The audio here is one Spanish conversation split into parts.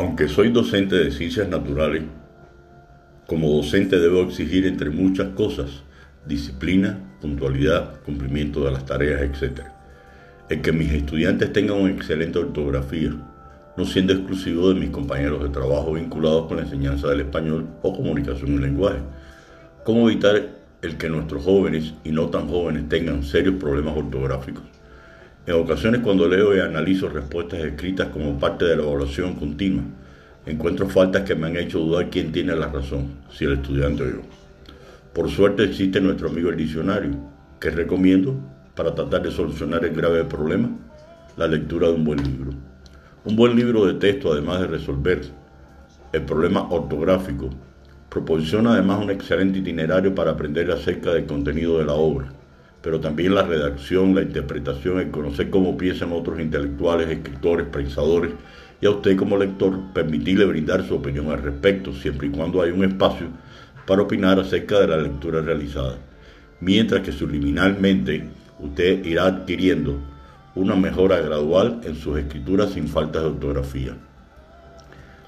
Aunque soy docente de ciencias naturales, como docente debo exigir entre muchas cosas disciplina, puntualidad, cumplimiento de las tareas, etc. El que mis estudiantes tengan una excelente ortografía, no siendo exclusivo de mis compañeros de trabajo vinculados con la enseñanza del español o comunicación en lenguaje. ¿Cómo evitar el que nuestros jóvenes y no tan jóvenes tengan serios problemas ortográficos? En ocasiones cuando leo y analizo respuestas escritas como parte de la evaluación continua, encuentro faltas que me han hecho dudar quién tiene la razón, si el estudiante o yo. Por suerte existe nuestro amigo el diccionario, que recomiendo para tratar de solucionar el grave problema, la lectura de un buen libro. Un buen libro de texto, además de resolver el problema ortográfico, proporciona además un excelente itinerario para aprender acerca del contenido de la obra pero también la redacción, la interpretación, el conocer cómo piensan otros intelectuales, escritores, pensadores, y a usted como lector permitirle brindar su opinión al respecto, siempre y cuando hay un espacio para opinar acerca de la lectura realizada, mientras que subliminalmente usted irá adquiriendo una mejora gradual en sus escrituras sin faltas de ortografía.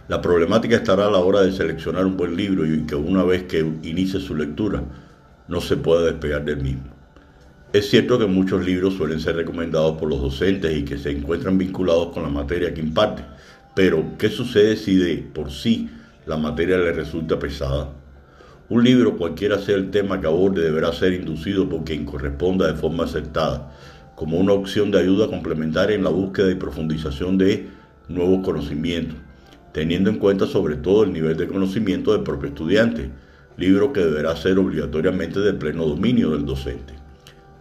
La problemática estará a la hora de seleccionar un buen libro y que una vez que inicie su lectura no se pueda despegar del mismo. Es cierto que muchos libros suelen ser recomendados por los docentes y que se encuentran vinculados con la materia que imparte, pero ¿qué sucede si de por sí la materia le resulta pesada? Un libro, cualquiera sea el tema que aborde, deberá ser inducido por quien corresponda de forma acertada, como una opción de ayuda complementaria en la búsqueda y profundización de nuevos conocimientos, teniendo en cuenta sobre todo el nivel de conocimiento del propio estudiante, libro que deberá ser obligatoriamente de pleno dominio del docente.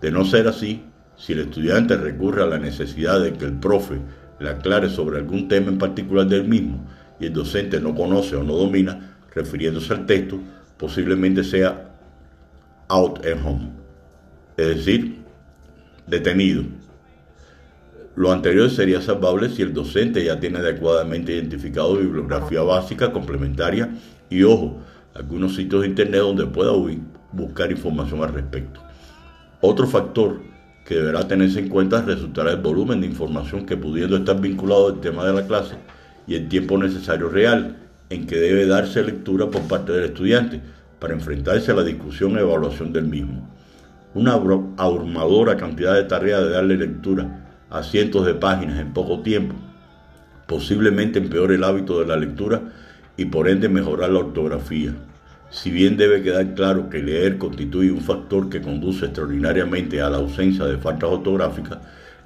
De no ser así, si el estudiante recurre a la necesidad de que el profe le aclare sobre algún tema en particular del mismo y el docente no conoce o no domina, refiriéndose al texto, posiblemente sea out at home, es decir, detenido. Lo anterior sería salvable si el docente ya tiene adecuadamente identificado bibliografía básica, complementaria y, ojo, algunos sitios de internet donde pueda buscar información al respecto. Otro factor que deberá tenerse en cuenta resultará el volumen de información que pudiendo estar vinculado al tema de la clase y el tiempo necesario real en que debe darse lectura por parte del estudiante para enfrentarse a la discusión e evaluación del mismo. Una abrumadora cantidad de tareas de darle lectura a cientos de páginas en poco tiempo posiblemente empeore el hábito de la lectura y por ende mejorar la ortografía, si bien debe quedar claro que leer constituye un factor que conduce extraordinariamente a la ausencia de faltas ortográficas,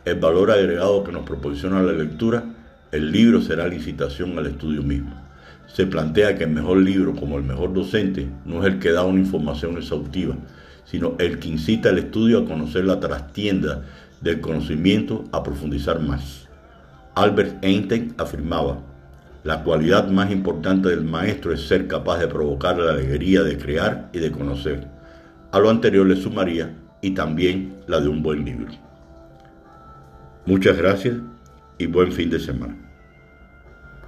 el valor agregado que nos proporciona la lectura, el libro será la incitación al estudio mismo. Se plantea que el mejor libro, como el mejor docente, no es el que da una información exhaustiva, sino el que incita al estudio a conocer la trastienda del conocimiento, a profundizar más. Albert Einstein afirmaba, la cualidad más importante del maestro es ser capaz de provocar la alegría de crear y de conocer. A lo anterior le sumaría y también la de un buen libro. Muchas gracias y buen fin de semana.